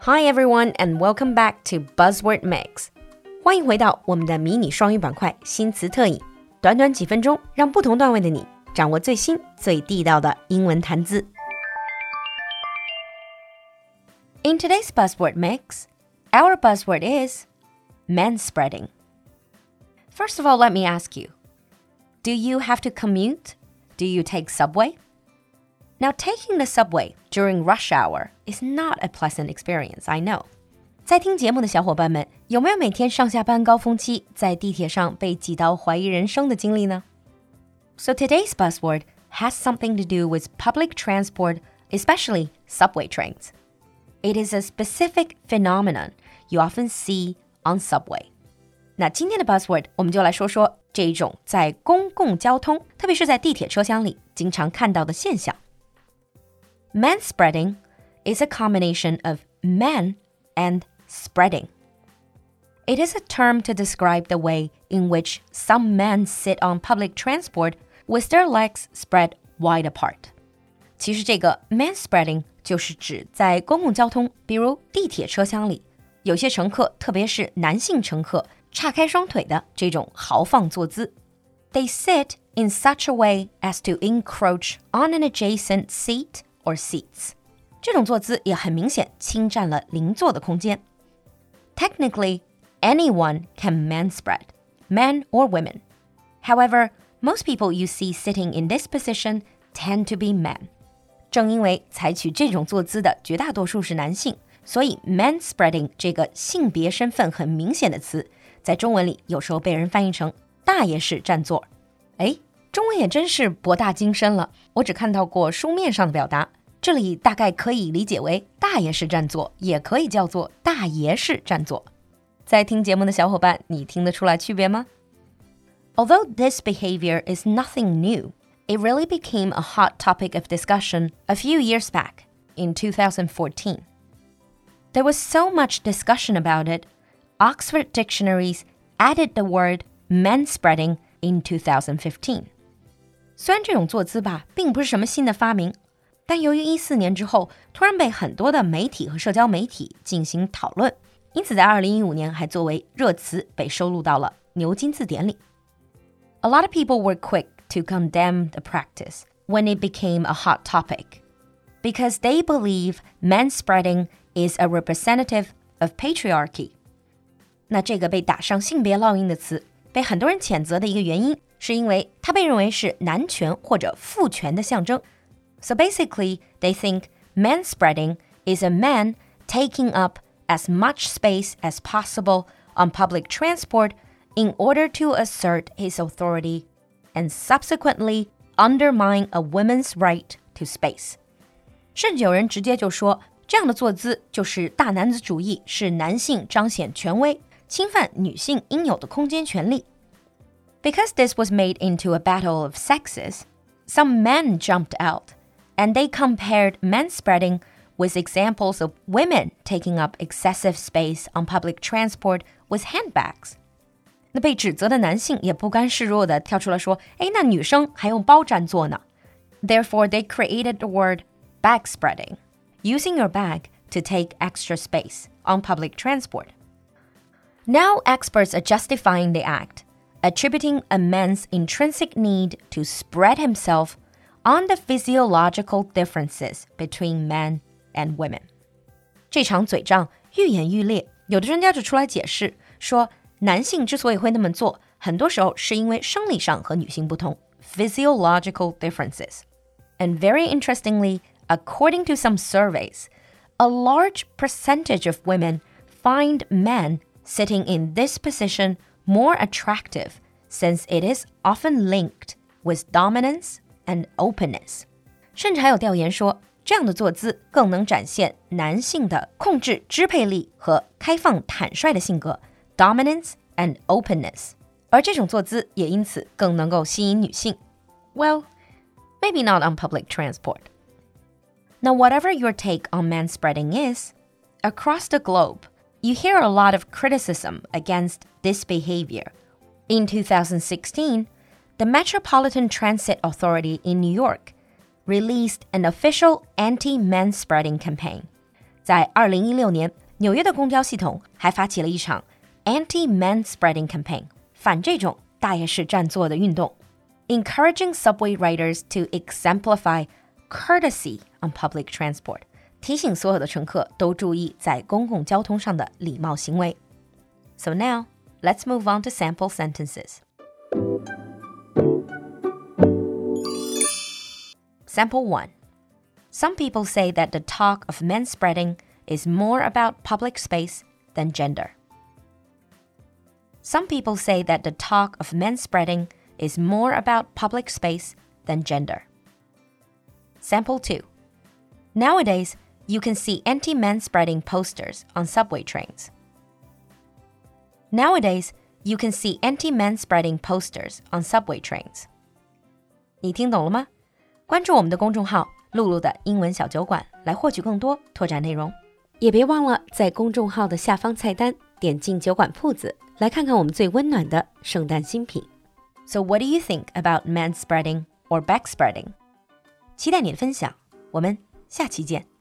Hi everyone, and welcome back to Buzzword Mix. 欢迎回到我们的迷你双语板块新词特饮，短短几分钟，让不同段位的你掌握最新最地道的英文谈资。In today's buzzword mix, our buzzword is manspreading. First of all, let me ask you Do you have to commute? Do you take subway? Now, taking the subway during rush hour is not a pleasant experience, I know. 在听节目的小伙伴们，有没有每天上下班高峰期在地铁上被挤到怀疑人生的经历呢？So today's buzzword has something to do with public transport, especially subway trains. It is a specific phenomenon you often see on subway. 那今天的 buzzword 我们就来说说这一种在公共交通，特别是在地铁车厢里经常看到的现象。 Manspreading is a combination of man and spreading. It is a term to describe the way in which some men sit on public transport with their legs spread wide apart. 其实这个 manspreading 就是指在公共交通，比如地铁车厢里，有些乘客，特别是男性乘客，岔开双腿的这种豪放坐姿。They sit in such a way as to encroach on an adjacent seat or seats. 这种坐姿也很明显侵占了邻座的空间。Technically, anyone can manspread, men or women. However, most people you see sitting in this position tend to be men. 正因为采取这种坐姿的绝大多数是男性，所以 manspreading 这个性别身份很明显的词，在中文里有时候被人翻译成大爷式占座。哎， 中文也真是博大精深了。我只看到过书面上的表达，这里大概可以理解为大爷式占座，也可以叫做大爷式占座。在听节目的小伙伴，你听得出来区别吗？Although this behavior is nothing new, it really became a hot topic of discussion a few years back in 2014. There was so much discussion about it Oxford dictionaries added the word manspreading in 2015. 虽然这种坐姿吧，并不是什么新的发明，但由于一四年之后突然被很多的媒体和社交媒体进行讨论，因此在二零一五年还作为热词被收录到了牛津字典里。A lot of people were quick to condemn the practice when it became a hot topic because they believe manspreading is a representative of patriarchy. 那这个被打上性别烙印的词，被很多人谴责的一个原因， 是因为它被认为是男权或者父权的象征。So basically, they think manspreading is a man taking up as much space as possible on public transport in order to assert his authority and subsequently undermine a woman's right to space. 甚至有人直接就说，这样的坐姿就是大男子主义，是男性彰显权威。侵犯女性应有的空间权利。 Because this was made into a battle of sexes, some men jumped out, and they compared manspreading with examples of women taking up excessive space on public transport with handbags. 那被指责的男性也不甘示弱的跳出来说：“哎，那女生还用包占座呢。” Therefore, they created the word bag spreading, using your bag to take extra space on public transport. Now, experts are justifying the act, attributing a man's intrinsic need to spread himself on the physiological differences between men and women. 这场嘴仗愈演愈烈，有的专家就出来解释说，男性之所以会那么做，很多时候是因为生理上和女性不同 （physiological differences）。And very interestingly, according to some surveys, a large percentage of women find men sitting in this position more attractive since it is often linked with dominance and openness. 甚至还有调研说，这样的坐姿更能展现男性的控制、支配力和开放、坦率的性格 （dominance and openness），而这种坐姿也因此更能够吸引女性。Well, maybe not on public transport. Now, whatever your take on manspreading is, across the globe, you hear a lot of criticism against this behavior. In 2016, the Metropolitan Transit Authority in New York released an official anti-man spreading campaign。在二零一六年，纽约的公交系统还发起了一场 anti-man spreading campaign，反这种大爷式占座的运动，encouraging subway riders to exemplify courtesy on public transport， 提醒所有的乘客都注意在公共交通上的礼貌行为。So now let's move on to sample sentences. Sample 1. Some people say that the talk of men spreading is more about public space than gender. Some people say that the talk of men spreading is more about public space than gender. Sample 2. Nowadays, you can see anti-men spreading posters on subway trains. Nowadays, you can see anti-men spreading posters on subway trains. 你听懂了吗？关注我们的公众号“露露的英文小酒馆”来获取更多拓展内容，也别忘了在公众号的下方菜单点进“酒馆铺子”来看看我们最温暖的圣诞新品。So what do you think about men spreading or bag spreading？期待你的分享，我们下期见。